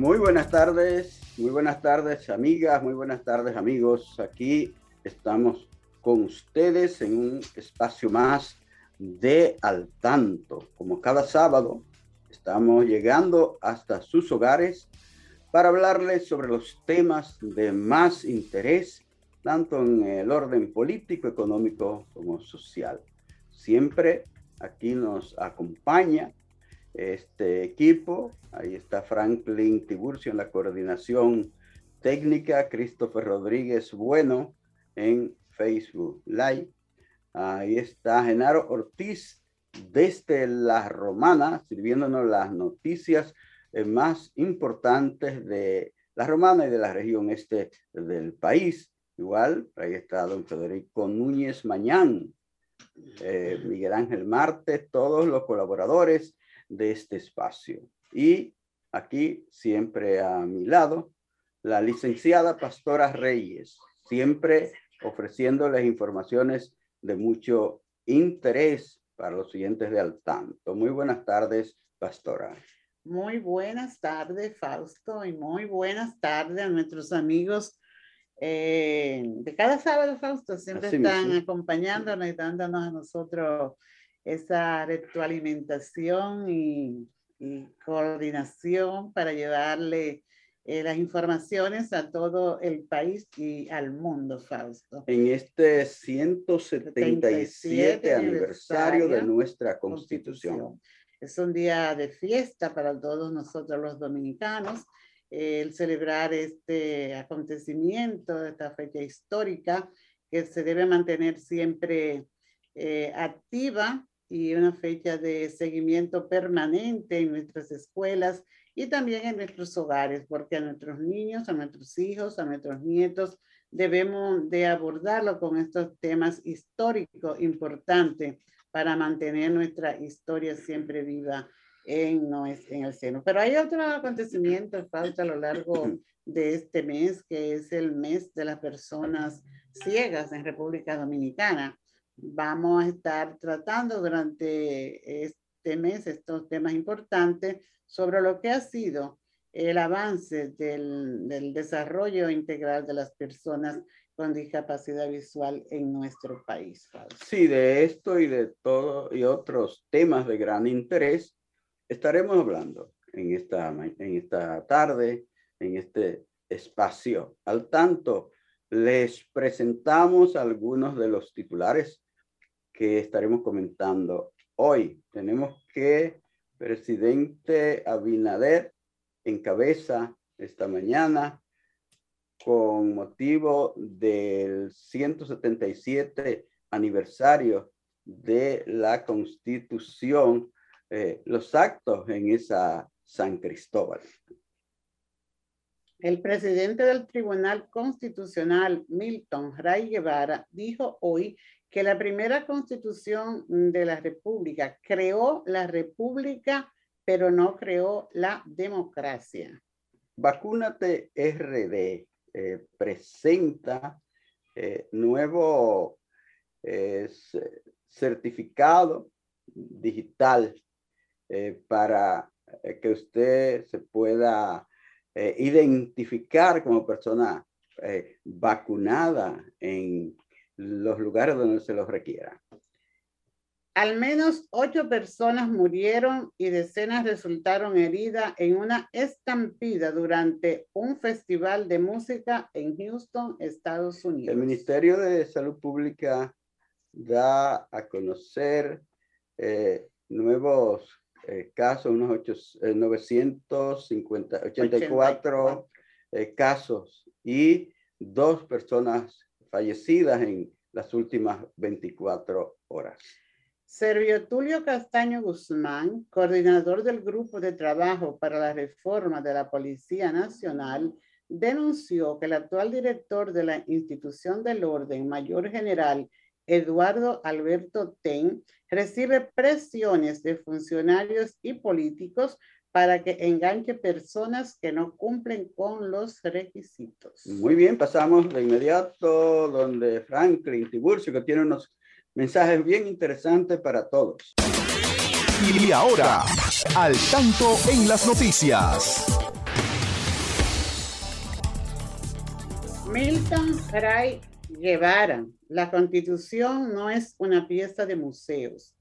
Muy buenas tardes, muy buenas tardes amigas, muy buenas tardes amigos. Aquí estamos con ustedes en un espacio más de al tanto. Como cada sábado, estamos llegando hasta sus hogares para hablarles sobre los temas de más interés, tanto en el orden político, económico como social. Siempre aquí nos acompaña este equipo. Ahí está Franklin Tiburcio en la coordinación técnica, Christopher Rodríguez Bueno en Facebook Live. Ahí está Genaro Ortiz desde La Romana, sirviéndonos las noticias eh, más importantes de La Romana y de la región este del país. Igual, ahí está don Federico Núñez Mañán, eh, Miguel Ángel Marte, todos los colaboradores de este espacio. Y aquí, siempre a mi lado, la licenciada Pastora Reyes, siempre ofreciéndoles informaciones de mucho interés para los siguientes de al tanto. Muy buenas tardes, Pastora. Muy buenas tardes, Fausto, y muy buenas tardes a nuestros amigos eh, de cada sábado, Fausto. Siempre están acompañándonos y dándonos a nosotros esa retroalimentación y, coordinación para llevarle eh, las informaciones a todo el país y al mundo, Fausto. En este 177 aniversario de nuestra constitución. Es un día de fiesta para todos nosotros los dominicanos. el celebrar este acontecimiento, esta fecha histórica que se debe mantener siempre eh, activa y una fecha de seguimiento permanente en nuestras escuelas y también en nuestros hogares, porque a nuestros niños, a nuestros hijos, a nuestros nietos, debemos de abordarlo con estos temas históricos importantes para mantener nuestra historia siempre viva en, en el seno. Pero hay otro acontecimiento falta a lo largo de este mes, que es el mes de las personas ciegas en República Dominicana vamos a estar tratando durante este mes estos temas importantes sobre lo que ha sido el avance del, del, desarrollo integral de las personas con discapacidad visual en nuestro país. Sí, de esto y de todo y otros temas de gran interés estaremos hablando en esta, en esta tarde, en este espacio. Al tanto, les presentamos algunos de los titulares que estaremos comentando hoy. Tenemos que presidente Abinader encabeza esta mañana con motivo del 177 aniversario de la constitución, eh, los actos en esa San Cristóbal. El presidente del Tribunal Constitucional, Milton Ray Guevara, dijo hoy que la primera constitución de la República creó la República, pero no creó la democracia. Vacúnate RD eh, presenta eh, nuevo eh, certificado digital para que usted se pueda identificar como persona vacunada en los lugares donde se los requiera. Al menos ocho personas murieron y decenas resultaron heridas en una estampida durante un festival de música en Houston, Estados Unidos. El Ministerio de Salud Pública da a conocer eh, nuevos eh, casos, unos 8, 984 eh, casos y dos personas fallecidas en las últimas 24 horas. Servio Tulio Castaño Guzmán, coordinador del Grupo de Trabajo para la Reforma de la Policía Nacional, denunció que el actual director de la institución del orden, Mayor General Eduardo Alberto Ten, recibe presiones de funcionarios y políticos para que enganche personas que no cumplen con los requisitos. Muy bien, pasamos de inmediato donde Franklin Tiburcio, que tiene unos mensajes bien interesantes para todos. Y ahora, al tanto en las noticias. Milton Fray Guevara, la constitución no es una pieza de museos.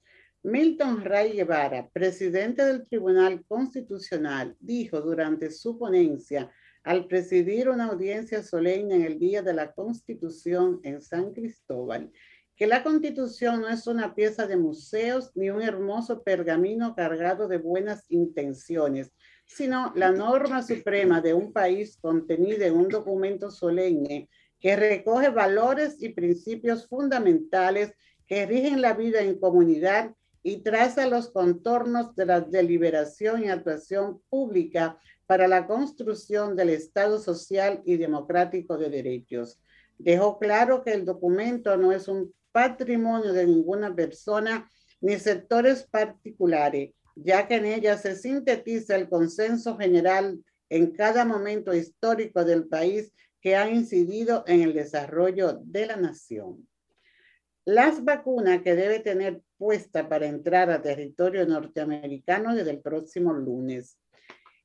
Milton Ray Guevara, presidente del Tribunal Constitucional, dijo durante su ponencia al presidir una audiencia solemne en el Día de la Constitución en San Cristóbal que la constitución no es una pieza de museos ni un hermoso pergamino cargado de buenas intenciones, sino la norma suprema de un país contenida en un documento solemne que recoge valores y principios fundamentales que rigen la vida en comunidad y traza los contornos de la deliberación y actuación pública para la construcción del Estado social y democrático de derechos. Dejó claro que el documento no es un patrimonio de ninguna persona ni sectores particulares, ya que en ella se sintetiza el consenso general en cada momento histórico del país que ha incidido en el desarrollo de la nación. Las vacunas que debe tener puesta para entrar a territorio norteamericano desde el próximo lunes.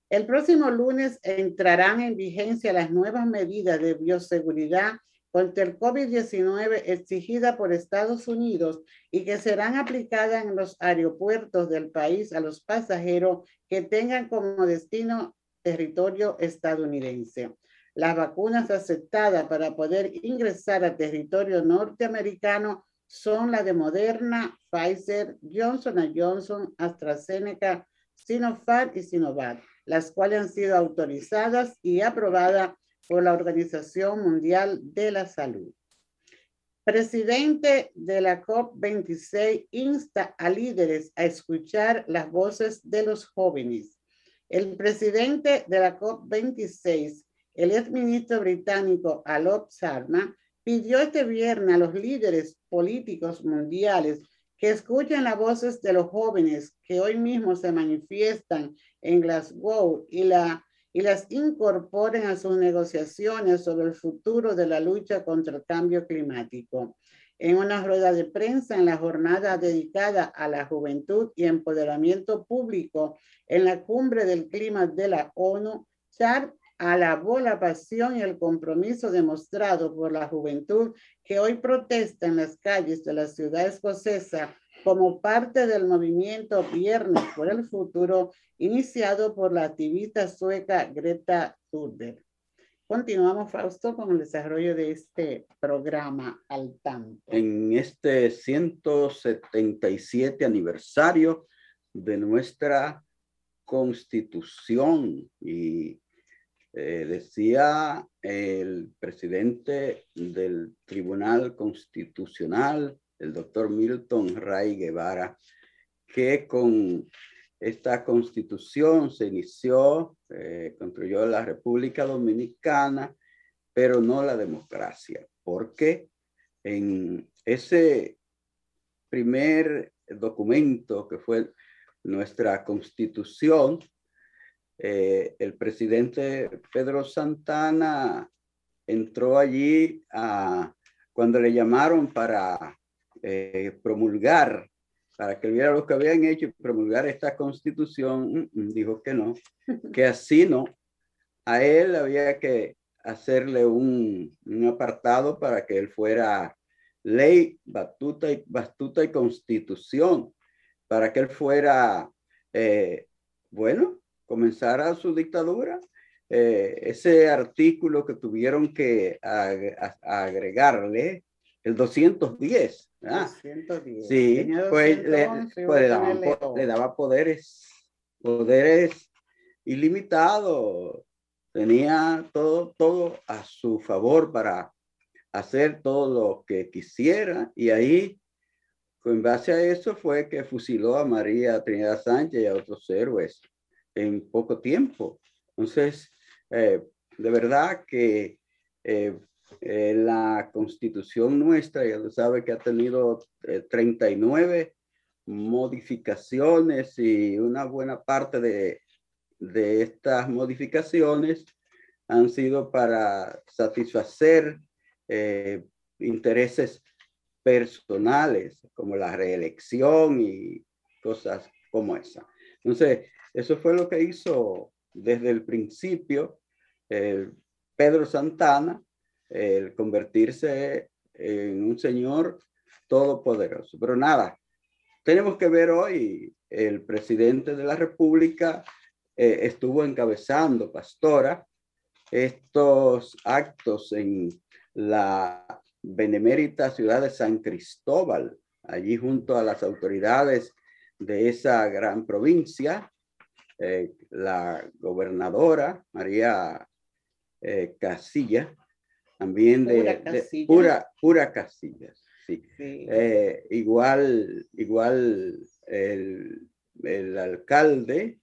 El próximo lunes entrarán en vigencia las nuevas medidas de bioseguridad contra el COVID-19 exigida por Estados Unidos y que serán aplicadas en los aeropuertos del país a los pasajeros que tengan como destino territorio estadounidense. Las vacunas aceptadas para poder ingresar a territorio norteamericano son la de Moderna, Pfizer, Johnson Johnson, AstraZeneca, Sinopharm y Sinovac, las cuales han sido autorizadas y aprobadas por la Organización Mundial de la Salud. Presidente de la COP26 insta a líderes a escuchar las voces de los jóvenes. El presidente de la COP26, el exministro británico Alok Sharma, pidió este viernes a los líderes políticos mundiales que escuchen las voces de los jóvenes que hoy mismo se manifiestan en Glasgow y la y las incorporen a sus negociaciones sobre el futuro de la lucha contra el cambio climático. En una rueda de prensa en la jornada dedicada a la juventud y empoderamiento público en la cumbre del clima de la ONU, Char alabó la pasión y el compromiso demostrado por la juventud que hoy protesta en las calles de la ciudad escocesa como parte del movimiento Viernes por el Futuro, iniciado por la activista sueca Greta Thunberg. Continuamos, Fausto, con el desarrollo de este programa al tanto. En este 177 aniversario de nuestra constitución y eh, decía el presidente del Tribunal Constitucional, el doctor Milton Ray Guevara, que con esta constitución se inició, eh, construyó la República Dominicana, pero no la democracia, porque en ese primer documento que fue nuestra constitución, eh, el presidente Pedro Santana entró allí a, cuando le llamaron para eh, promulgar, para que viera lo que habían hecho y promulgar esta constitución, mm, mm, dijo que no, que así no. A él había que hacerle un, un apartado para que él fuera ley, batuta y, batuta y constitución para que él fuera, eh, bueno, comenzara su dictadura. Eh, ese artículo que tuvieron que agregarle, el 210. ¿verdad? 210. Sí, pues, le, pues le, daba poderes, poderes ilimitados. Tenía todo, todo a su favor para hacer todo lo que quisiera y ahí, en base a eso, fue que fusiló a María Trinidad Sánchez y a otros héroes en poco tiempo. Entonces, eh, de verdad que eh, eh, la constitución nuestra, ya lo sabe que ha tenido 39 modificaciones y una buena parte de, de estas modificaciones han sido para satisfacer intereses personales, como la reelección y cosas como esa. Entonces, eso fue lo que hizo desde el principio Pedro Santana, el convertirse en un señor todopoderoso. Pero nada, tenemos que ver hoy, el presidente de la República eh, estuvo encabezando, pastora, estos actos en la benemérita ciudad de San Cristóbal, allí junto a las autoridades de esa gran provincia, eh, la gobernadora María eh, Casilla, también de pura, pura, Casillas, sí. Eh, igual, igual el, el alcalde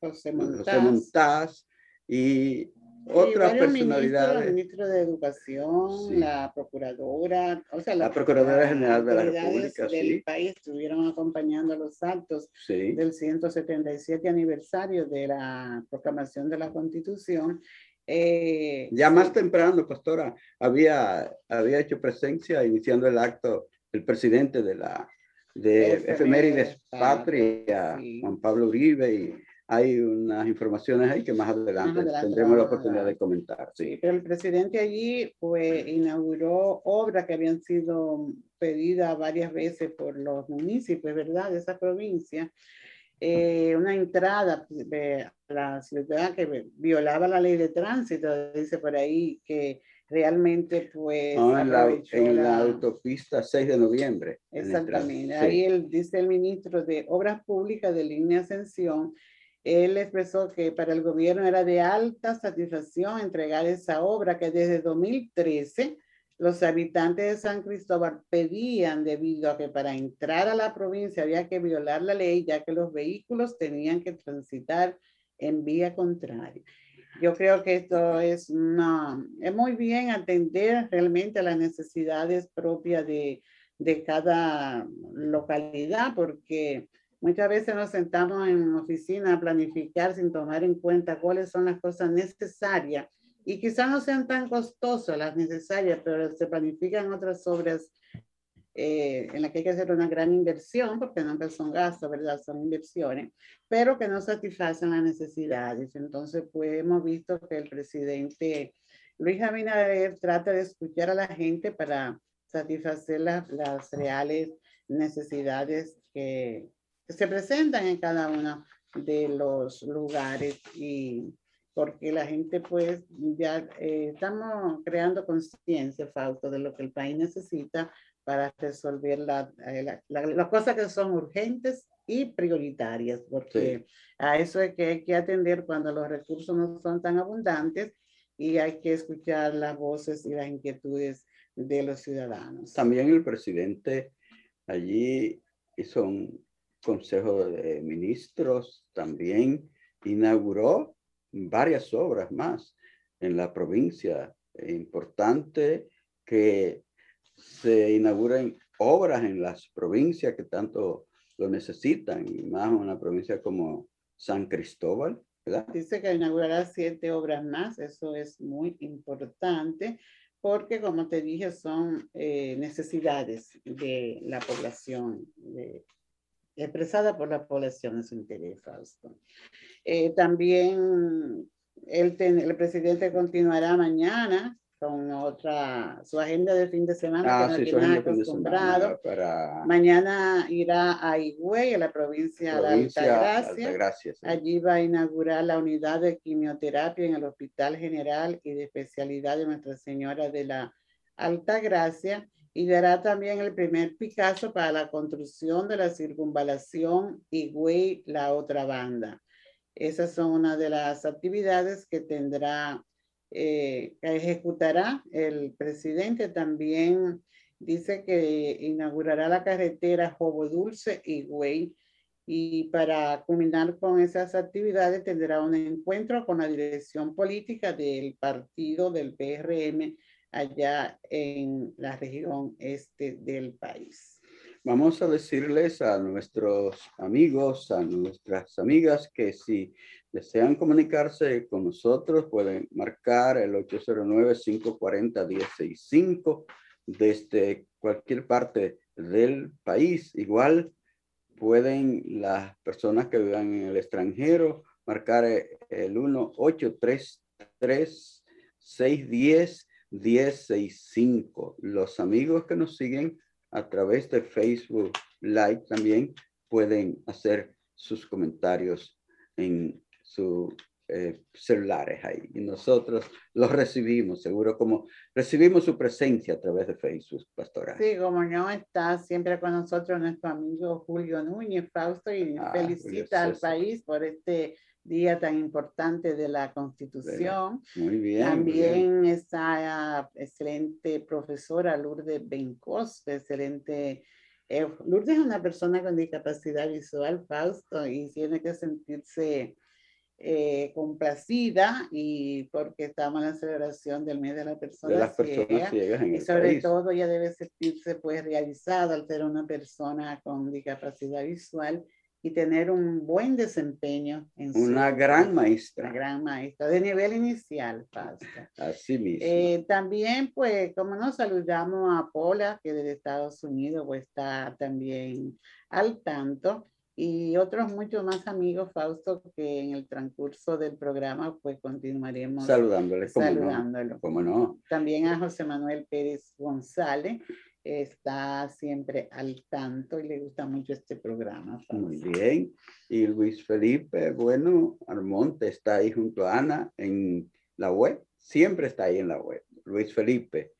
José Montaz, y otras personalidades. El ministro de Educación, la procuradora, o sea, la, Procuradora General de la República, del país estuvieron acompañando los actos del 177 aniversario de la proclamación de la Constitución. Eh, ya más temprano, pastora, había, había hecho presencia iniciando el acto el presidente de la de Efemérides Patria, Juan Pablo Uribe y hay unas informaciones ahí que más adelante, tendremos la oportunidad de comentar. Sí, pero el presidente allí pues, inauguró obras que habían sido pedidas varias veces por los municipios, ¿verdad?, de esa provincia. Eh, una entrada de la ciudad que violaba la ley de tránsito, dice por ahí que realmente pues... en, la, autopista 6 de noviembre. Exactamente, ahí él, dice el ministro de Obras Públicas de Línea Ascensión él expresó que para el gobierno era de alta satisfacción entregar esa obra que desde 2013 los habitantes de San Cristóbal pedían debido a que para entrar a la provincia había que violar la ley ya que los vehículos tenían que transitar en vía contraria. Yo creo que esto es, una, es muy bien atender realmente a las necesidades propias de, de cada localidad porque Muchas veces nos sentamos en oficina a planificar sin tomar en cuenta cuáles son las cosas necesarias y quizás no sean tan costosas las necesarias, pero se planifican otras obras eh, en las que hay que hacer una gran inversión, porque no son gastos, ¿verdad? Son inversiones, pero que no satisfacen las necesidades. Entonces, pues hemos visto que el presidente Luis Abinader trata de escuchar a la gente para satisfacer las, las reales necesidades que, se presentan en cada uno de los lugares y porque la gente pues ya eh, estamos creando conciencia, Fausto, de lo que el país necesita para resolver eh, las cosas que son urgentes y prioritarias, porque a eso es que hay que atender cuando los recursos no son tan abundantes y hay que escuchar las voces y las inquietudes de los ciudadanos. También el presidente allí hizo un, Consejo de Ministros también inauguró varias obras más en la provincia. Importante que se inauguren obras en las provincias que tanto lo necesitan, y más una provincia como San Cristóbal. Dice que inaugurará siete obras más, eso es muy importante, porque como te dije, son eh, necesidades de la población de expresada por la población en su interés, Fausto. Eh, también el, el presidente continuará mañana con otra, su agenda de fin de semana ah, que no tiene acostumbrado. Para... Mañana irá a Higüey, a la provincia, de Altagracia. Allí va a inaugurar la unidad de quimioterapia en el Hospital General y de Especialidad de Nuestra Señora de la Altagracia y dará también el primer Picasso para la construcción de la circunvalación Higüey, la otra banda. Esas son una de las actividades que tendrá, eh, que ejecutará el presidente. También dice que inaugurará la carretera Jobo Dulce y. Y para culminar con esas actividades tendrá un encuentro con la dirección política del partido del PRM allá en la región este del país. Vamos a decirles a nuestros amigos, a nuestras amigas que si desean comunicarse con nosotros pueden marcar el 809-540-1065 desde cualquier parte del país. Igual pueden las personas que vivan en el extranjero marcar el 1-833-610-1065. Los amigos que nos siguen a través de Facebook Live también pueden hacer sus comentarios en sus eh, celulares ahí. Y nosotros los recibimos, seguro como recibimos su presencia a través de Facebook, Pastora. Sí, como no está siempre con nosotros nuestro amigo Julio Núñez, Fausto, y ah, felicita al país por este día tan importante de la Constitución. Muy bien. También está excelente profesora Lourdes Bencos, excelente. Eh, Lourdes es una persona con discapacidad visual, Fausto, y tiene que sentirse eh, complacida y porque estamos en la celebración del mes de la persona de las personas ciegas y sobre todo ella debe sentirse pues realizada al ser una persona con discapacidad visual y tener un buen desempeño. En una gran maestra. Una gran maestra, de nivel inicial, Pastor. Así mismo. Eh, también, pues, como nos saludamos a Paula, que de Estados Unidos pues, está también al tanto, y otros muchos más amigos, Fausto, que en el transcurso del programa, pues, continuaremos saludándoles. Saludándolo. ¿Cómo no? También a José Manuel Pérez González, está siempre al tanto y le gusta mucho este programa. Muy bien. Y Luis Felipe, bueno, Armonte está ahí junto a Ana en la web. Siempre está ahí en la web. Luis Felipe.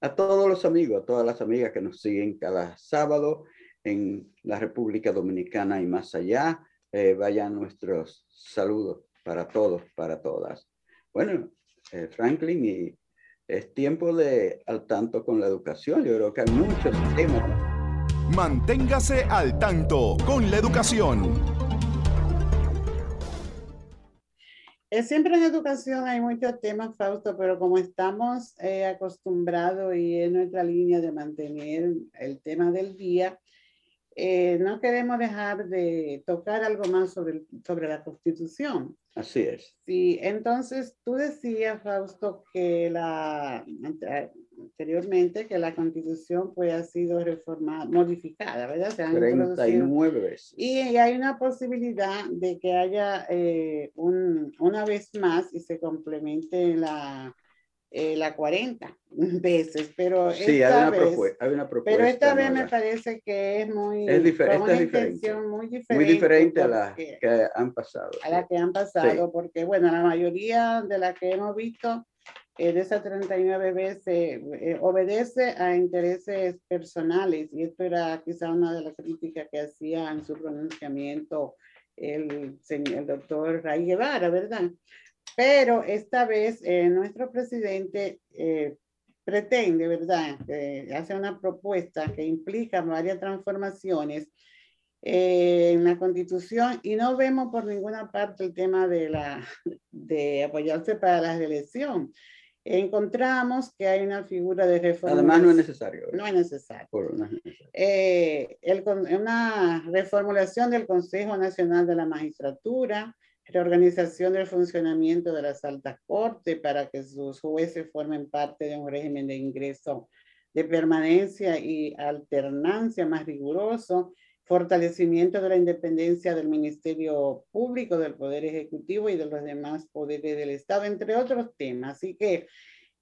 A todos los amigos, a todas las amigas que nos siguen cada sábado en la República Dominicana y más allá, eh, vayan nuestros saludos para todos, para todas. Bueno, eh, Franklin y es tiempo de al tanto con la educación. Yo creo que hay muchos temas. Manténgase al tanto con la educación. Es siempre en educación hay muchos temas, Fausto, pero como estamos eh, acostumbrados y en nuestra línea de mantener el tema del día, eh, no queremos dejar de tocar algo más sobre, sobre la Constitución. Así es. Sí, entonces tú decías, Fausto, que la anteriormente que la Constitución pues ha sido reformada, modificada, ¿verdad? Se 39 veces. Y, hay una posibilidad de que haya eh, un, una vez más y se complemente la eh, la 40 veces, pero sí, esta hay, una vez, hay una propuesta. Pero esta vez me parece que es muy, es, diferente, es diferente. muy diferente. Muy diferente a las que han pasado. A las que han pasado, porque bueno, la mayoría de las que hemos visto eh, de esas 39 veces eh, obedece a intereses personales y esto era quizá una de las críticas que hacía en su pronunciamiento el, el doctor Ray Guevara, ¿verdad? Pero esta vez eh, nuestro presidente eh, pretende, ¿verdad?, eh, hace una propuesta que implica varias transformaciones en la constitución y no vemos por ninguna parte el tema de, la, de apoyarse para la reelección. Encontramos que hay una figura de reforma. Además, no es necesario. No es necesario. una reformulación del Consejo Nacional de la Magistratura, reorganización del funcionamiento de las altas cortes para que sus jueces formen parte de un régimen de ingreso de permanencia y alternancia más riguroso, fortalecimiento de la independencia del Ministerio Público, del Poder Ejecutivo y de los demás poderes del Estado, entre otros temas. Así que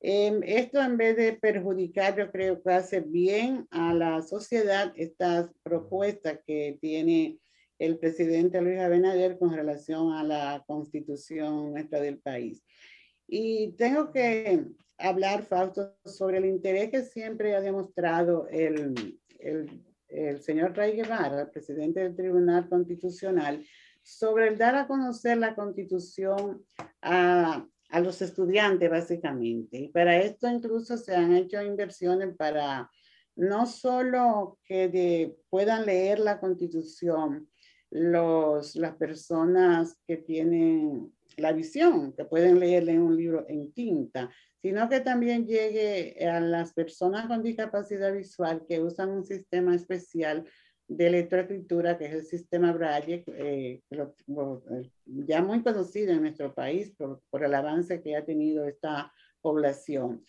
Em, esto en vez de perjudicar, yo creo que hace bien a la sociedad estas propuestas que tiene el presidente Luis Abinader con relación a la constitución nuestra del país. Y tengo que hablar, Fausto, sobre el interés que siempre ha demostrado el, el, el señor Ray Guevara, presidente del Tribunal Constitucional, sobre el dar a conocer la constitución a, a los estudiantes, básicamente. Y para esto incluso se han hecho inversiones para no solo que puedan leer la constitución los, las personas que tienen la visión, que pueden leerle un libro en tinta, sino que también llegue a las personas con discapacidad visual que usan un sistema especial de lectoescritura, que es el sistema Braille, eh, ya muy conocido en nuestro país por, por el avance que ha tenido esta población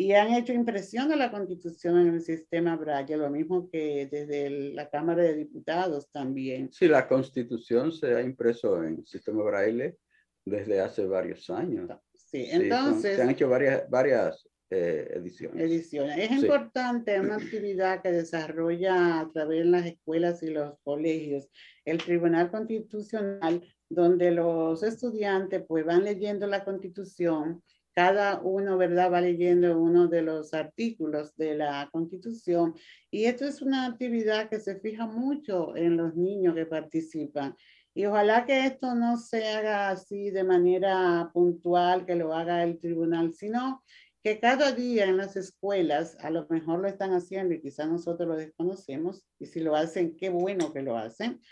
y han hecho impresión de la constitución en el sistema Braille, lo mismo que desde la Cámara de Diputados también. Sí, la constitución se ha impreso en el sistema Braille desde hace varios años. Sí, entonces... se han hecho varias, varias eh, ediciones. ediciones. Es importante una actividad que desarrolla a través de las escuelas y los colegios el Tribunal Constitucional, donde los estudiantes pues van leyendo la constitución cada uno, ¿verdad? Va leyendo uno de los artículos de la Constitución y esto es una actividad que se fija mucho en los niños que participan. Y ojalá que esto no se haga así de manera puntual, que lo haga el tribunal, sino que cada día en las escuelas, a lo mejor lo están haciendo y quizás nosotros lo desconocemos, y si lo hacen, qué bueno que lo hacen,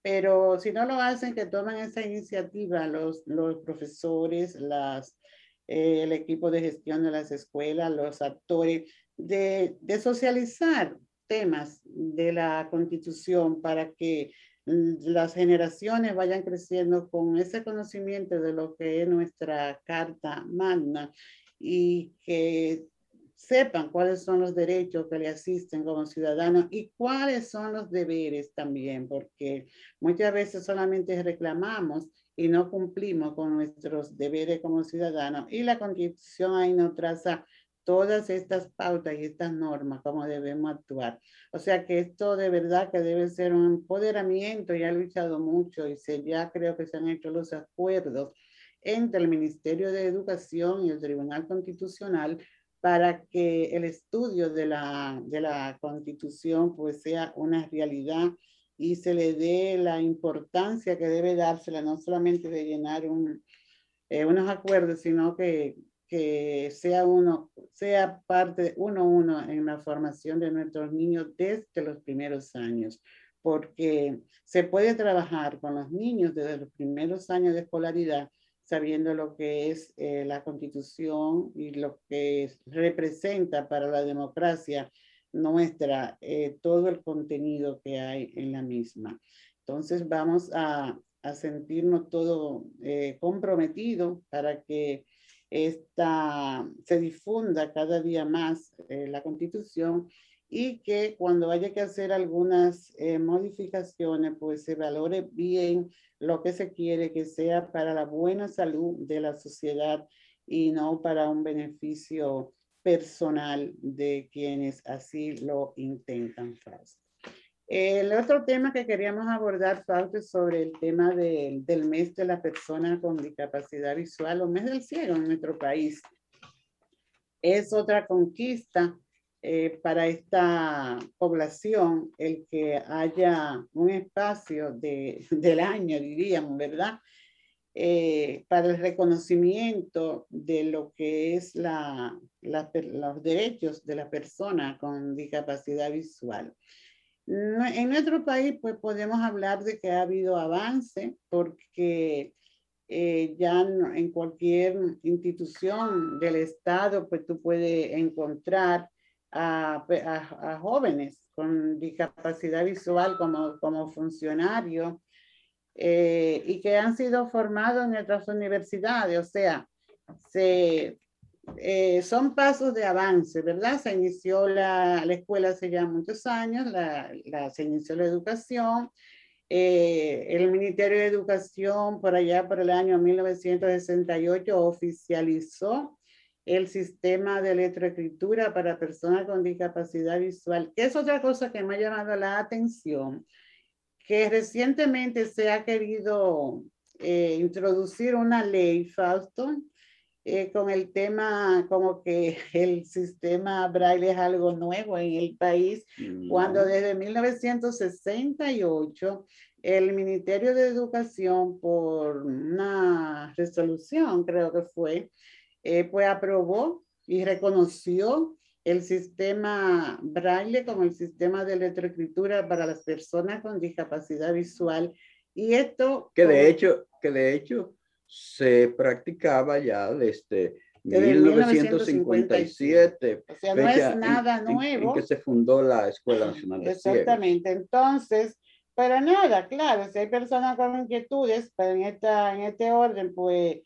pero si no lo hacen, que tomen esa iniciativa los, los profesores, las eh, el equipo de gestión de las escuelas, los actores, de, socializar temas de la constitución para que las generaciones vayan creciendo con ese conocimiento de lo que es nuestra carta magna y que sepan cuáles son los derechos que le asisten como ciudadanos y cuáles son los deberes también, porque muchas veces solamente reclamamos y no cumplimos con nuestros deberes como ciudadanos. Y la constitución ahí nos traza todas estas pautas y estas normas, cómo debemos actuar. O sea que esto de verdad que debe ser un empoderamiento, ya he luchado mucho y se, ya creo que se han hecho los acuerdos entre el Ministerio de Educación y el Tribunal Constitucional para que el estudio de la, de la Constitución pues sea una realidad y se le dé la importancia que debe dársela, no solamente de llenar un, eh, unos acuerdos, sino que, que sea uno, sea parte uno uno en la formación de nuestros niños desde los primeros años, porque se puede trabajar con los niños desde los primeros años de escolaridad, sabiendo lo que es eh, la constitución y lo que representa para la democracia nuestra eh, todo el contenido que hay en la misma. Entonces vamos a, a sentirnos todo eh, comprometido para que esta, se difunda cada día más eh, la constitución y que cuando haya que hacer algunas modificaciones, pues se valore bien lo que se quiere que sea para la buena salud de la sociedad y no para un beneficio personal de quienes así lo intentan, Fausto. El otro tema que queríamos abordar, Fausto, es sobre el tema del mes de la persona con discapacidad visual o mes del ciego en nuestro país. Es otra conquista eh, para esta población el que haya un espacio de, del año, diríamos, ¿verdad? Eh, para el reconocimiento de lo que es la, los derechos de la persona con discapacidad visual. En nuestro país, pues podemos hablar de que ha habido avance porque eh, ya en cualquier institución del Estado, pues tú puedes encontrar a, jóvenes con discapacidad visual como, como funcionarios eh, y que han sido formados en nuestras universidades. O sea, se, eh, son pasos de avance, ¿verdad? Se inició la, la escuela hace ya muchos años, la, la se inició la educación. Eh, el Ministerio de Educación por allá por el año 1968 oficializó el sistema de letroescritura para personas con discapacidad visual, que es otra cosa que me ha llamado la atención, que recientemente se ha querido eh, introducir una ley, Fausto, eh, con el tema como que el sistema braille es algo nuevo en el país, cuando desde 1968 el Ministerio de Educación, por una resolución, creo que fue, eh, pues aprobó y reconoció el sistema braille como el sistema de letroescritura para las personas con discapacidad visual. Y esto... Que de hecho, que de hecho se practicaba ya desde, 1957. O sea, no es nada nuevo. En, que se fundó la Escuela Nacional de Exactamente. Entonces, para nada, claro, si hay personas con inquietudes, pero en, esta, en este orden, pues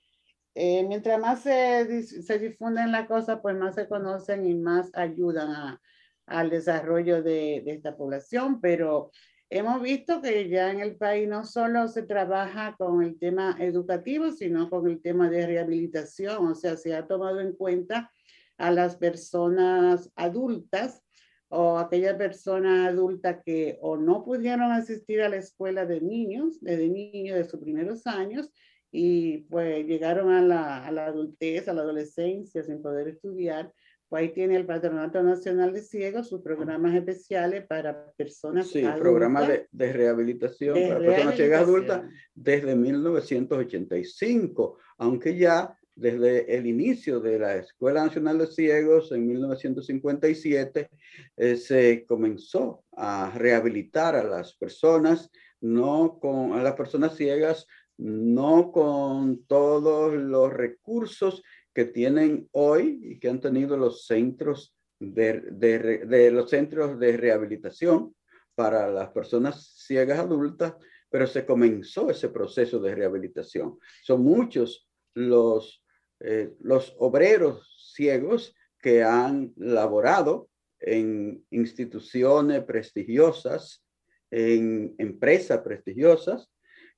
eh, mientras más se, se, difunden las cosas, pues más se conocen y más ayudan a, al desarrollo de, de, esta población. Pero hemos visto que ya en el país no solo se trabaja con el tema educativo, sino con el tema de rehabilitación. O sea, se ha tomado en cuenta a las personas adultas o aquella persona adulta que o no pudieron asistir a la escuela de niños, desde niños de sus primeros años, y pues llegaron a la, a la adultez, a la adolescencia sin poder estudiar, ahí tiene el Patronato Nacional de Ciegos sus programas especiales para personas sí, programas de, de, rehabilitación para personas ciegas adultas desde 1985, aunque ya desde el inicio de la Escuela Nacional de Ciegos en 1957 eh, se comenzó a rehabilitar a las personas, no con a las personas ciegas no con todos los recursos que tienen hoy y que han tenido los centros de, los centros de rehabilitación para las personas ciegas adultas, pero se comenzó ese proceso de rehabilitación. Son muchos los, eh, los obreros ciegos que han laborado en instituciones prestigiosas, en empresas prestigiosas,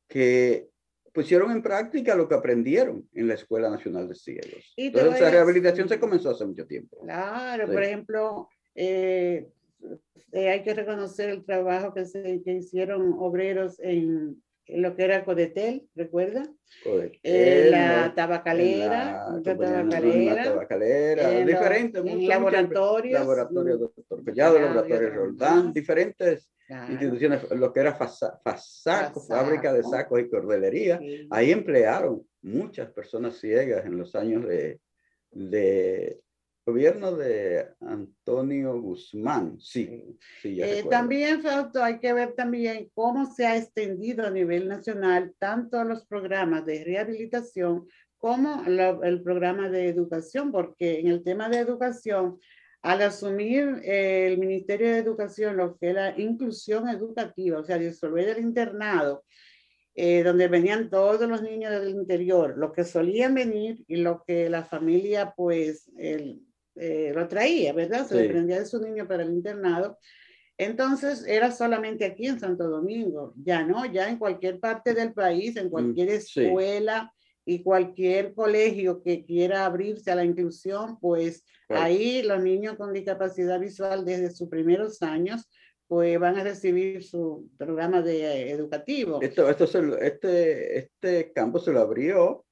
que pusieron en práctica lo que aprendieron en la Escuela Nacional de Ciegos. Entonces, esa rehabilitación se comenzó hace mucho tiempo. Claro, por ejemplo, eh, eh, hay que reconocer el trabajo que, se, que hicieron obreros en, en lo que era Codetel, ¿recuerda? Codetel, eh, la tabacalera, la, tabacalera, la tabacalera, diferentes, muchos, laboratorios, laboratorios, doctor Collado, laboratorio Roldán, diferentes instituciones, lo que era Fasaco, fábrica de sacos y cordelería, ahí emplearon muchas personas ciegas en los años de, de gobierno de Antonio Guzmán, sí. sí. eh, también, Fausto, hay que ver también cómo se ha extendido a nivel nacional tanto los programas de rehabilitación como el programa de educación, porque en el tema de educación al asumir eh, el Ministerio de Educación lo que era inclusión educativa, o sea, disolver el internado, eh, donde venían todos los niños del interior, los que solían venir y lo que la familia pues eh, lo traía, ¿verdad? Se desprendía de su niño para el internado. Entonces era solamente aquí en Santo Domingo, ya no, ya en cualquier parte del país, en mm, cualquier escuela y cualquier colegio que quiera abrirse a la inclusión, pues ahí los niños con discapacidad visual desde sus primeros años, pues van a recibir su programa de, educativo. Esto, esto este, este campo se lo abrió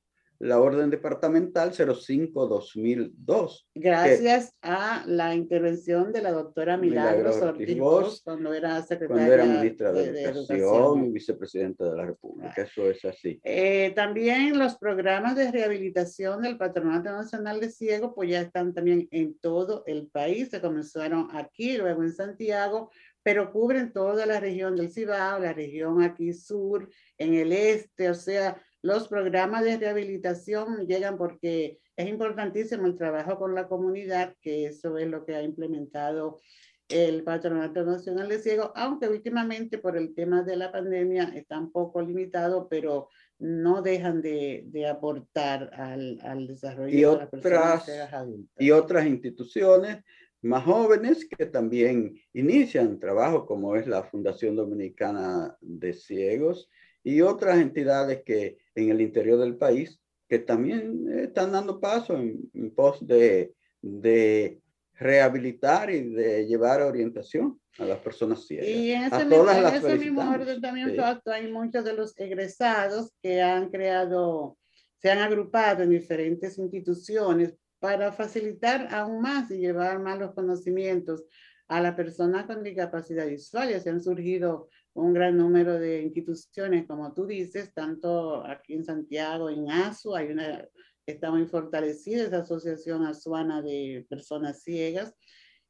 la orden departamental 05-2002. Gracias a la intervención de la doctora Milagros, Ortiz cuando era secretaria cuando era ministra de, Educación, y vicepresidenta de la República. Eso es así. Eh, también los programas de rehabilitación del Patronato Nacional de Ciegos, pues ya están también en todo el país. Se comenzaron aquí, luego en Santiago, pero cubren toda la región del Cibao, la región aquí sur, en el este, o sea, los programas de rehabilitación llegan porque es importantísimo el trabajo con la comunidad, que eso es lo que ha implementado el Patronato Nacional de Ciegos, aunque últimamente por el tema de la pandemia está un poco limitado, pero no dejan de, de aportar al, al, desarrollo y de las personas adultas. Y otras instituciones más jóvenes que también inician trabajo, como es la Fundación Dominicana de Ciegos y otras entidades que en el interior del país que también están dando paso en, pos de, de rehabilitar y de llevar orientación a las personas ciegas. Y en ese, mismo, en ese mismo orden también sí. hay muchos de los egresados que han creado, se han agrupado en diferentes instituciones para facilitar aún más y llevar más los conocimientos a la persona con discapacidad visual. Ya se han surgido un gran número de instituciones, como tú dices, tanto aquí en Santiago, en ASU, hay una está muy fortalecida, esa Asociación Azuana de Personas Ciegas.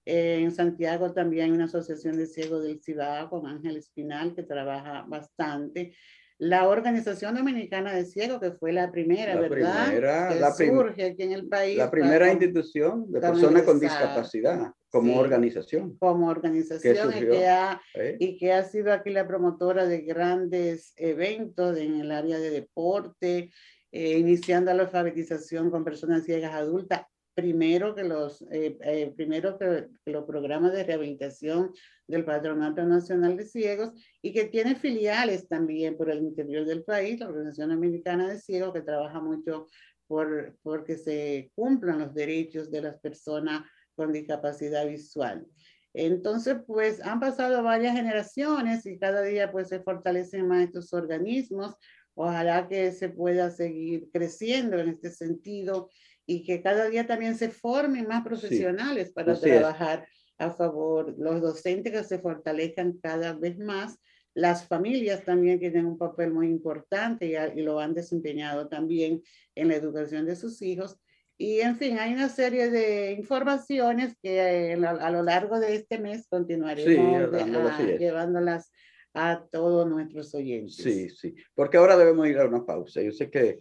Eh, en Santiago también hay una asociación de ciegos del Cibao con Ángel Espinal que trabaja bastante. La Organización Dominicana de Ciegos, que fue la primera, la ¿verdad? Primera, que la surge aquí en el país. La primera para, institución de personas con discapacidad como sí, organización. Como organización y que, ha, ¿Eh? y que ha sido aquí la promotora de grandes eventos en el área de deporte, eh, iniciando la alfabetización con personas ciegas adultas, primero que los, eh, eh, primero que, que, los programas de rehabilitación del Patronato Nacional de Ciegos y que tiene filiales también por el interior del país, la Organización Americana de Ciegos, que trabaja mucho por, por que se cumplan los derechos de las personas con discapacidad visual. Entonces, pues han pasado varias generaciones y cada día pues se fortalecen más estos organismos. Ojalá que se pueda seguir creciendo en este sentido y que cada día también se formen más profesionales sí, para trabajar es. a favor, los docentes que se fortalezcan cada vez más, las familias también tienen un papel muy importante y, y lo han desempeñado también en la educación de sus hijos. Y en fin, hay una serie de informaciones que a, a, lo largo de este mes continuaremos sí, a, llevándolas a todos nuestros oyentes. Sí, sí, porque ahora debemos ir a una pausa. Yo sé que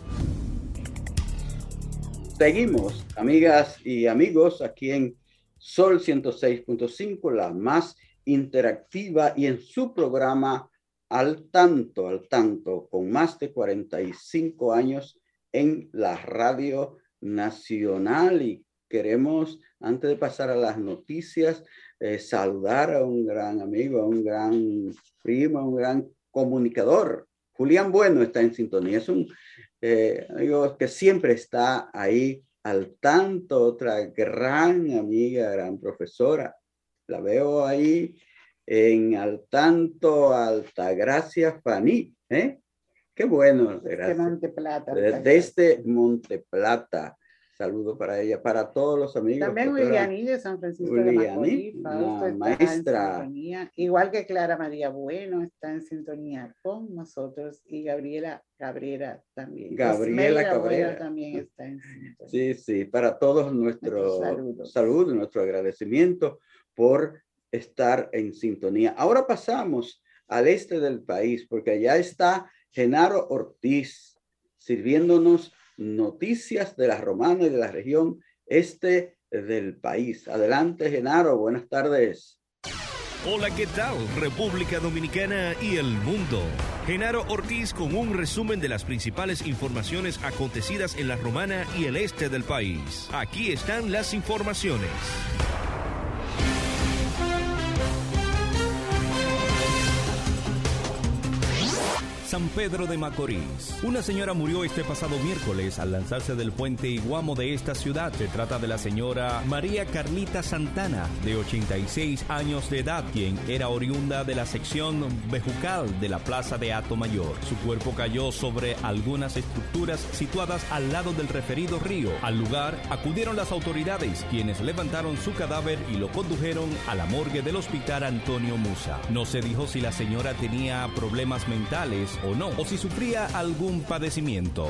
Seguimos, amigas y amigos, aquí en Sol 106.5, la más interactiva y en su programa Al Tanto, Al Tanto, con más de 45 años en la Radio Nacional y queremos, antes de pasar a las noticias, eh, saludar a un gran amigo, a un gran primo, a un gran comunicador. Julián Bueno está en sintonía, es un eh, amigo que siempre está ahí al tanto, otra gran amiga, gran profesora. La veo ahí en al tanto, Altagracia Faní, ¿eh? Qué bueno, Plata. Desde este Monte Plata. Saludo para ella, para todos los amigos. También Willianí de San Francisco Willianí, de Macorís, maestra. Igual que Clara María Bueno está en sintonía con nosotros y Gabriela Cabrera también. Gabriela Cabrera también está en sintonía. Sí, sí, para todos nuestro saludo, nuestro agradecimiento por estar en sintonía. Ahora pasamos al este del país, porque allá está Genaro Ortiz, sirviéndonos noticias de la romana y de la región este del país. Adelante, Genaro, buenas tardes. Hola, ¿qué tal? República Dominicana y el mundo. Genaro Ortiz con un resumen de las principales informaciones acontecidas en la romana y el este del país. Aquí están las informaciones. San Pedro de Macorís. Una señora murió este pasado miércoles al lanzarse del puente Iguamo de esta ciudad. Se trata de la señora María Carlita Santana, de 86 años de edad, quien era oriunda de la sección Bejucal de la Plaza de Ato Mayor. Su cuerpo cayó sobre algunas estructuras situadas al lado del referido río. Al lugar acudieron las autoridades, quienes levantaron su cadáver y lo condujeron a la morgue del hospital Antonio Musa. No se dijo si la señora tenía problemas mentales o no, o si sufría algún padecimiento.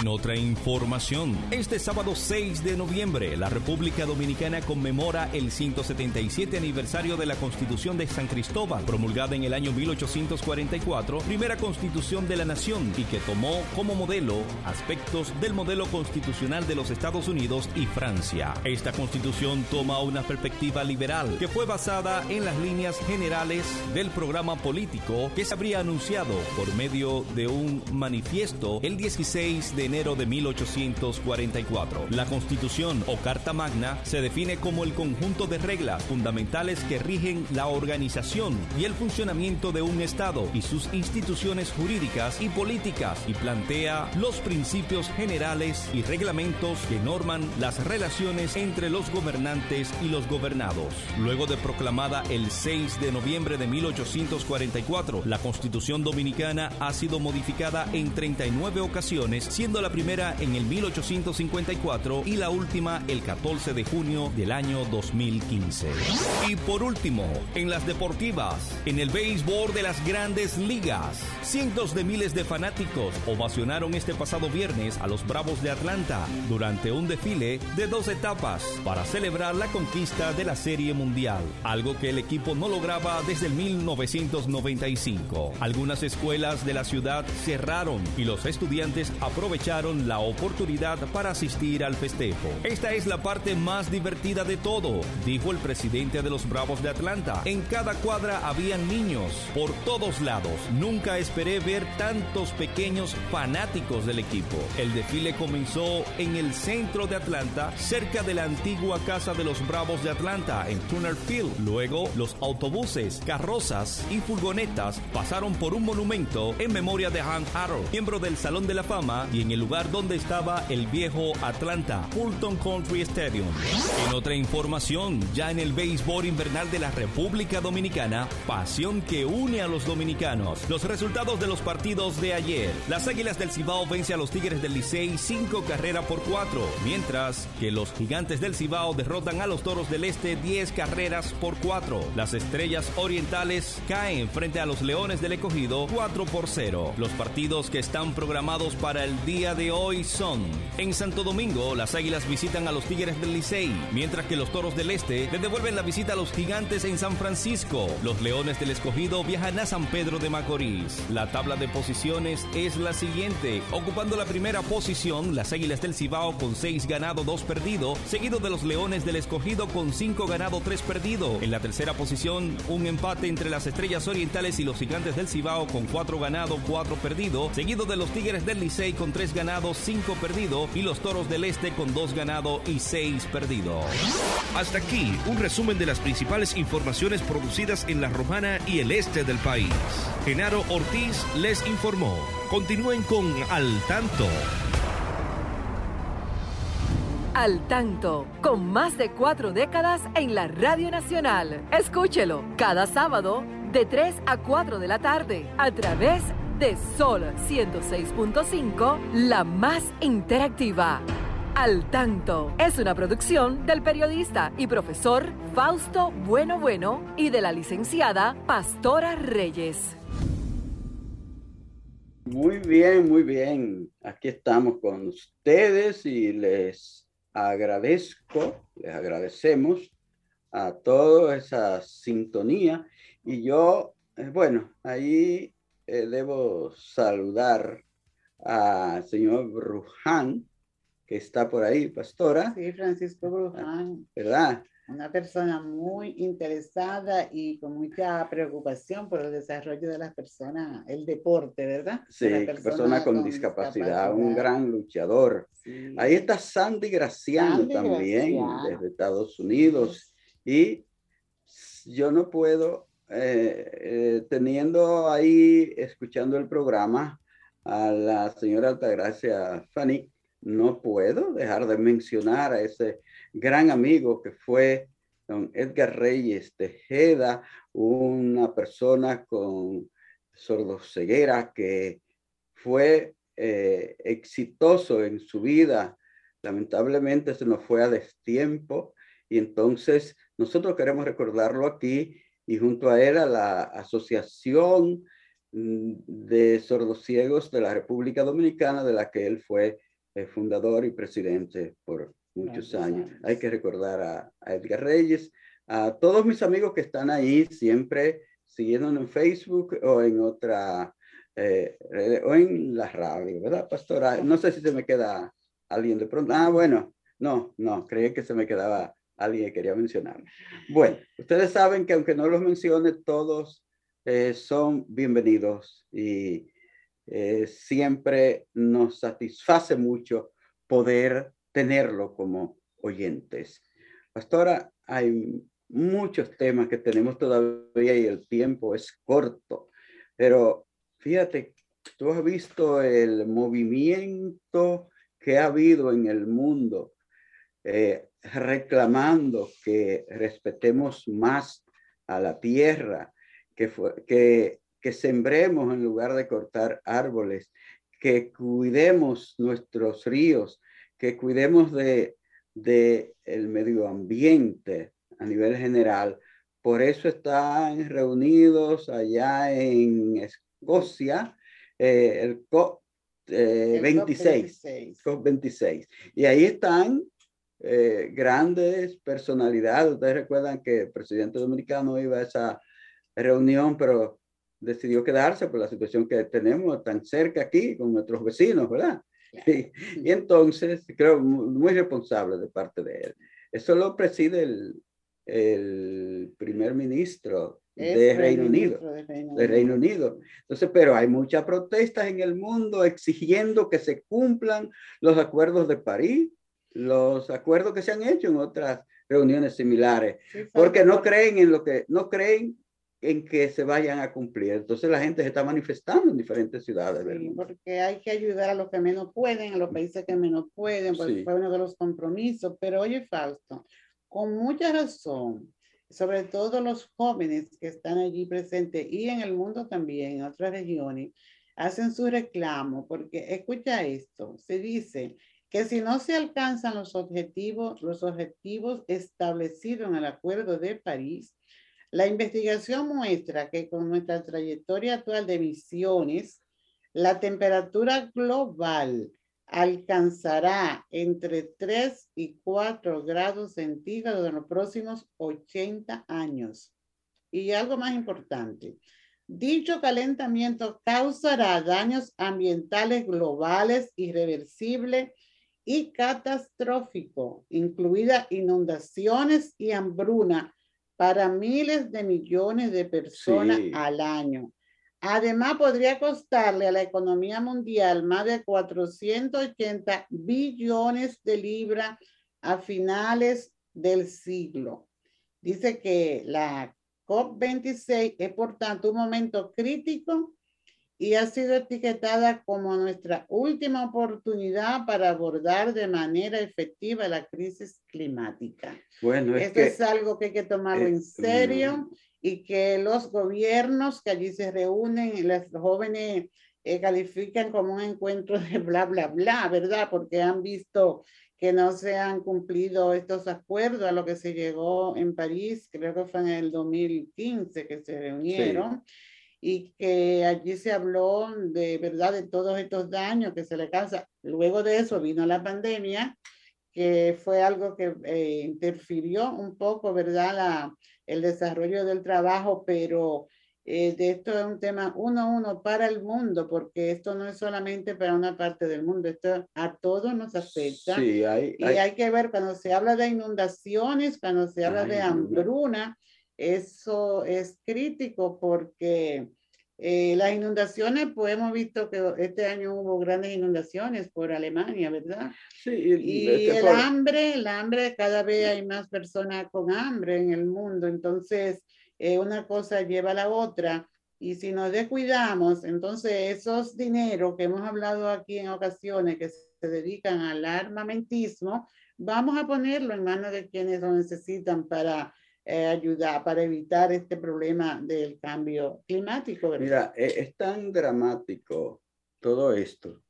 En otra información, este sábado 6 de noviembre, la República Dominicana conmemora el 177 aniversario de la Constitución de San Cristóbal, promulgada en el año 1844, primera constitución de la nación y que tomó como modelo aspectos del modelo constitucional de los Estados Unidos y Francia. Esta constitución toma una perspectiva liberal que fue basada en las líneas generales del programa político que se habría anunciado por medio de un manifiesto el 16 de enero de 1844. La constitución o Carta Magna se define como el conjunto de reglas fundamentales que rigen la organización y el funcionamiento de un Estado y sus instituciones jurídicas y políticas y plantea los principios generales y reglamentos que norman las relaciones entre los gobernantes y los gobernados. Luego de proclamada el 6 de noviembre de 1844, la Constitución Dominicana ha sido modificada en 39 ocasiones, siendo la primera en el 1854 y la última el 14 de junio del año 2015. Y por último, en las deportivas, en el béisbol de las grandes ligas, cientos de miles de fanáticos ovacionaron este pasado viernes a los Bravos de Atlanta durante un desfile de dos etapas para celebrar la conquista de la Serie Mundial, algo que el equipo no lograba desde el 1995. Algunas escuelas de la ciudad cerraron y los estudiantes aprovecharon la oportunidad para asistir al festejo. Esta es la parte más divertida de todo, dijo el presidente de los Bravos de Atlanta. En cada cuadra habían niños por todos lados. Nunca esperé ver tantos pequeños fanáticos del equipo. El desfile comenzó en el centro de Atlanta, cerca de la antigua casa de los Bravos de Atlanta, en Turner Field. Luego, los autobuses, carrozas y furgonetas pasaron por un monumento en memoria de Hank Aaron, miembro del Salón de la Fama y en el lugar donde estaba el viejo Atlanta, Fulton Country Stadium. En otra información, ya en el béisbol invernal de la República Dominicana, pasión que une a los dominicanos. Los resultados de los partidos de ayer. Las Águilas del Cibao vence a los Tigres del Licey 5 carreras por 4, mientras que los Gigantes del Cibao derrotan a los Toros del Este 10 carreras por 4. Las Estrellas Orientales caen frente a los Leones del Escogido 4 por 0. Los partidos que están programados para el día de hoy son: en Santo Domingo, las Águilas visitan a los Tigres del Licey, mientras que los Toros del Este le devuelven la visita a los Gigantes en San Francisco. Los Leones del Escogido viajan a San Pedro de Macorís. La tabla de posiciones es la siguiente, ocupando la primera posición las Águilas del Cibao con 6 ganado, 2 perdido, seguido de los Leones del Escogido con 5 ganado, 3 perdido. En la tercera posición, un empate entre las Estrellas Orientales y los Gigantes del Cibao con 4 ganado, 4 perdido, seguido de los Tigres del Licey con 3 ganados, 5 perdido y los Toros del Este con 2 ganado y 6 perdido. Hasta aquí, un resumen de las principales informaciones producidas en la Romana y el este del país. Genaro Ortiz les informó. Continúen con Al Tanto. Al Tanto, con más de cuatro décadas en la Radio Nacional. Escúchelo cada sábado de 3 a 4 de la tarde a través de Sol 106.5, la más interactiva. Al Tanto es una producción del periodista y profesor Fausto Bueno Bueno y de la licenciada Pastora Reyes. Muy bien, muy bien. Aquí estamos con ustedes y les agradezco, les agradecemos a toda esa sintonía. Y yo, eh, bueno, ahí eh, debo saludar al señor Bruján, que está por ahí, pastora. Sí, Francisco Bruján. ¿Verdad? Una persona muy interesada y con mucha preocupación por el desarrollo de las personas, el deporte, ¿verdad? Sí, persona, con, discapacidad, un gran luchador. Ahí está Sandy Graciano también, desde Estados Unidos. Y yo no puedo, eh, eh, teniendo ahí, escuchando el programa, a la señora Altagracia Fanny, no puedo dejar de mencionar a ese gran amigo que fue don Edgar Reyes Tejeda, una persona con sordoceguera que fue eh, exitoso en su vida. Lamentablemente se nos fue a destiempo y entonces nosotros queremos recordarlo aquí y junto a él a la Asociación mm, de sordos ciegos de la República Dominicana, de la que él fue eh, fundador y presidente por muchos años. Hay que recordar a, a, Edgar Reyes, a todos mis amigos que están ahí siempre siguiendo en Facebook o en otra, eh, o en la radio, ¿verdad, pastora? No sé si se me queda alguien de pronto. Ah, bueno, no, no, creí que se me quedaba alguien que quería mencionar. Bueno, ustedes saben que aunque no los mencione, todos eh, son bienvenidos y eh, siempre nos satisface mucho poder tenerlo como oyentes. Pastora, hay muchos temas que tenemos todavía y el tiempo es corto, pero fíjate, tú has visto el movimiento que ha habido en el mundo eh, reclamando que respetemos más a la tierra, que, que, que sembremos en lugar de cortar árboles, que cuidemos nuestros ríos, que cuidemos de, de el medio ambiente a nivel general. Por eso están reunidos allá en Escocia eh, el COP 26, eh, COP 26. Y ahí están eh, grandes personalidades. Ustedes recuerdan que el presidente dominicano iba a esa reunión, pero decidió quedarse por la situación que tenemos tan cerca aquí con nuestros vecinos, ¿verdad? Y, entonces, creo, muy, responsable de parte de él. Eso lo preside el, el primer ministro de Reino Unido, de Reino Unido. Entonces, pero hay muchas protestas en el mundo exigiendo que se cumplan los acuerdos de París, los acuerdos que se han hecho en otras reuniones similares, porque no creen en lo que, no creen en que se vayan a cumplir. Entonces la gente se está manifestando en diferentes ciudades. Sí, porque hay que ayudar a los que menos pueden, a los países que menos pueden, porque fue uno de los compromisos. Pero oye, Fausto, con mucha razón, sobre todo los jóvenes que están allí presentes y en el mundo también, en otras regiones, hacen su reclamo, porque escucha esto, se dice que si no se alcanzan los objetivos, los objetivos establecidos en el Acuerdo de París, la investigación muestra que con nuestra trayectoria actual de emisiones, la temperatura global alcanzará entre 3 y 4 grados centígrados en los próximos 80 años. Y algo más importante, dicho calentamiento causará daños ambientales globales irreversibles y catastróficos, incluidas inundaciones y hambruna para miles de millones de personas al año. Además, podría costarle a la economía mundial más de 480 billones de libras a finales del siglo. Dice que la COP26 es, por tanto, un momento crítico y ha sido etiquetada como nuestra última oportunidad para abordar de manera efectiva la crisis climática. Bueno, Esto es algo que hay que tomarlo en serio y que los gobiernos que allí se reúnen y los jóvenes eh, califican como un encuentro de bla, bla, bla, ¿verdad? Porque han visto que no se han cumplido estos acuerdos a lo que se llegó en París, creo que fue en el 2015 que se reunieron y que allí se habló de verdad de todos estos daños que se le causa. Luego de eso vino la pandemia, que fue algo que eh, interfirió un poco, ¿verdad? La, el desarrollo del trabajo, pero eh, de esto es un tema uno a uno para el mundo, porque esto no es solamente para una parte del mundo, esto a todos nos afecta. Sí, hay, y hay, que ver cuando se habla de inundaciones, cuando se habla de hambruna, eso es crítico porque eh, las inundaciones, pues hemos visto que este año hubo grandes inundaciones por Alemania, ¿verdad? Sí. Y, el hambre, el hambre, cada vez hay más personas con hambre en el mundo, entonces eh, una cosa lleva a la otra. Y si nos descuidamos, entonces esos dineros que hemos hablado aquí en ocasiones que se dedican al armamentismo, vamos a ponerlo en manos de quienes lo necesitan para eh, ayudar para evitar este problema del cambio climático. Mira, e, es, tan dramático todo esto.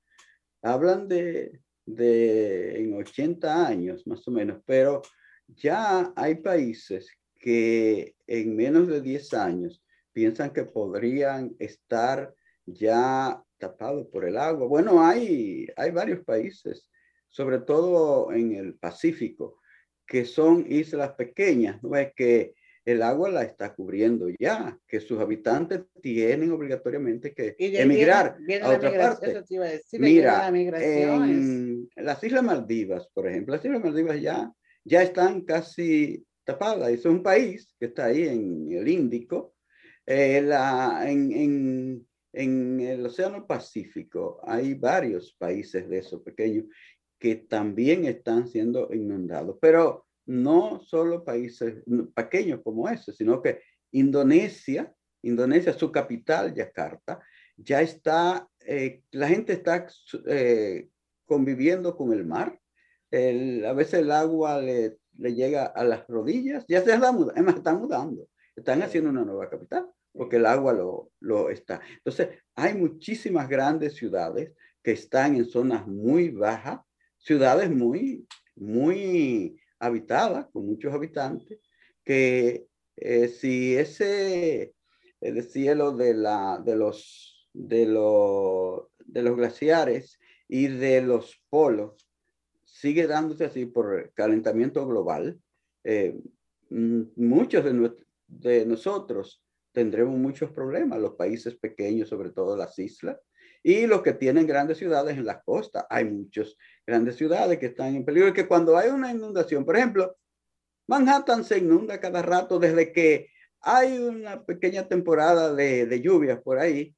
Hablan de, de en 80 años más o menos, pero ya hay países que en menos de 10 años piensan que podrían estar ya tapados por el agua. Bueno, hay, hay varios países, sobre todo en el Pacífico, que son islas pequeñas, ¿no? Es que el agua la está cubriendo ya, que sus habitantes tienen obligatoriamente que emigrar a otra parte. Mira, en las Islas Maldivas, por ejemplo, las Islas Maldivas ya, ya están casi tapadas. Es un país que está ahí en el Índico. Eh, la, en, en, en el Océano Pacífico hay varios países de esos pequeños que también están siendo inundados. Pero no solo países pequeños como ese, sino que Indonesia, Indonesia, su capital, Yakarta, ya está, eh, la gente está eh, conviviendo con el mar. a veces el agua le, llega a las rodillas, ya se está mudando, están mudando, están haciendo una nueva capital porque el agua lo, lo está. Entonces, hay muchísimas grandes ciudades que están en zonas muy bajas, ciudades muy, muy habitada, con muchos habitantes, que eh, si ese el cielo de, la, de, los, de, los, de los glaciares y de los polos sigue dándose así por calentamiento global, eh, muchos de, de nosotros tendremos muchos problemas, los países pequeños, sobre todo las islas, y los que tienen grandes ciudades en la costa. Hay muchos grandes ciudades que están en peligro, que cuando hay una inundación, por ejemplo, Manhattan se inunda cada rato desde que hay una pequeña temporada de, de lluvias por ahí,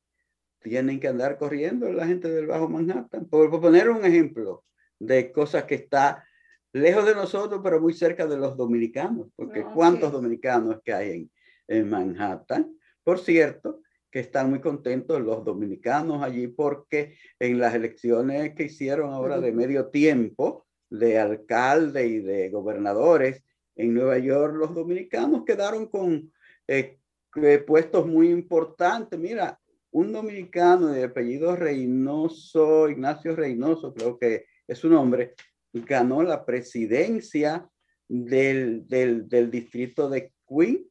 tienen que andar corriendo la gente del Bajo Manhattan. Por, poner un ejemplo de cosas que está lejos de nosotros, pero muy cerca de los dominicanos, porque ¿cuántos dominicanos que hay en, en Manhattan? Por cierto, que están muy contentos los dominicanos allí porque en las elecciones que hicieron ahora de medio tiempo de alcalde y de gobernadores en Nueva York, los dominicanos quedaron con eh, puestos muy importantes. Mira, un dominicano de apellido Reynoso, Ignacio Reynoso, creo que es su nombre, ganó la presidencia del, del, del distrito de Queen.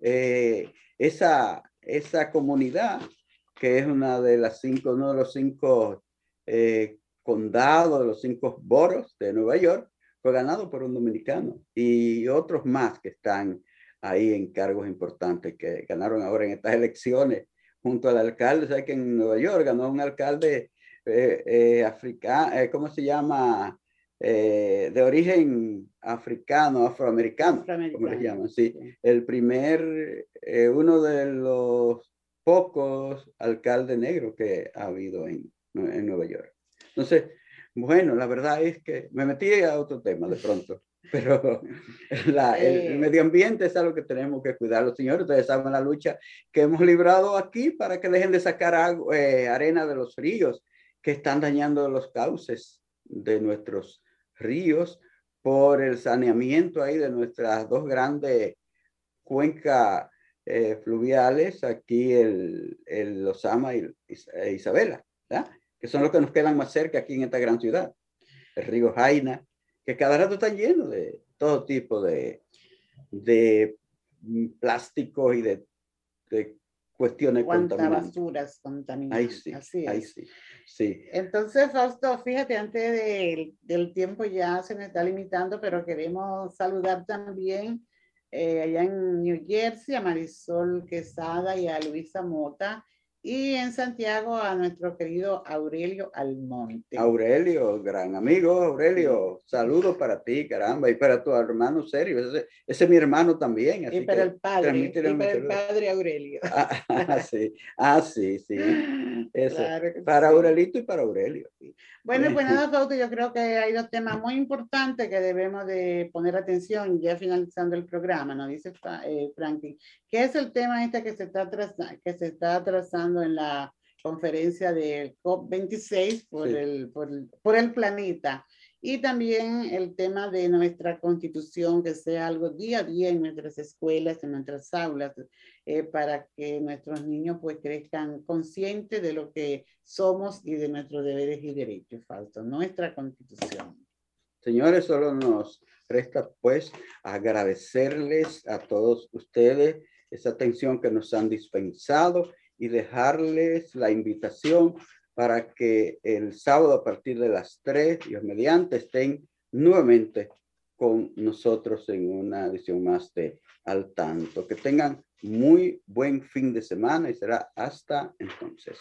Eh, esa, esa comunidad, que es una de las cinco, uno de los cinco eh, condados, de los cinco boros de Nueva York, fue ganado por un dominicano y otros más que están ahí en cargos importantes que ganaron ahora en estas elecciones junto al alcalde. Sabes que en Nueva York ganó un alcalde eh, eh, africano, ¿cómo se llama? De origen africano, afroamericano, como le llaman, sí. El primer eh, uno de los pocos alcaldes negros que ha habido en, en Nueva York. Entonces, bueno, la verdad es que me metí a otro tema de pronto, pero la, el, medio ambiente es algo que tenemos que cuidar. Los señores, ustedes saben la lucha que hemos librado aquí para que dejen de sacar agua, eh, arena de los ríos que están dañando los cauces de nuestros ríos por el saneamiento ahí de nuestras dos grandes cuencas eh, fluviales, aquí el, el y e Isabela, que son los que nos quedan más cerca aquí en esta gran ciudad. El río Jaina, que cada rato están llenos de todo tipo de, de plásticos y de cuestiones contaminantes. basuras contaminantes. sí, Ahí sí, sí. Entonces, Fausto, fíjate, antes del, del tiempo ya se me está limitando, pero queremos saludar también eh, allá en New Jersey, a Marisol Quesada y a Luisa Mota, y en Santiago a nuestro querido Aurelio Almonte. Aurelio, gran amigo, Aurelio, saludos para ti, caramba, y para tu hermano serio, ese, ese es mi hermano también. y para el padre, y para el padre Aurelio. Ah, ah, sí, ah, sí, sí. para Aurelito y para Aurelio. Bueno, pues nada, Fausto, yo creo que hay dos temas muy importantes que debemos de poner atención ya finalizando el programa, ¿no? Dice eh, Franklin, que es el tema este que se está, que se está trazando en la conferencia del COP26 por, el, por, por, el planeta. Y también el tema de nuestra constitución, que sea algo día a día en nuestras escuelas, en nuestras aulas, eh, para que nuestros niños pues crezcan conscientes de lo que somos y de nuestros deberes y derechos. Falso, nuestra constitución. Señores, solo nos resta pues agradecerles a todos ustedes esa atención que nos han dispensado y dejarles la invitación para que el sábado a partir de las 3, Dios mediante, estén nuevamente con nosotros en una edición más de Al Tanto. Que tengan muy buen fin de semana y será hasta entonces.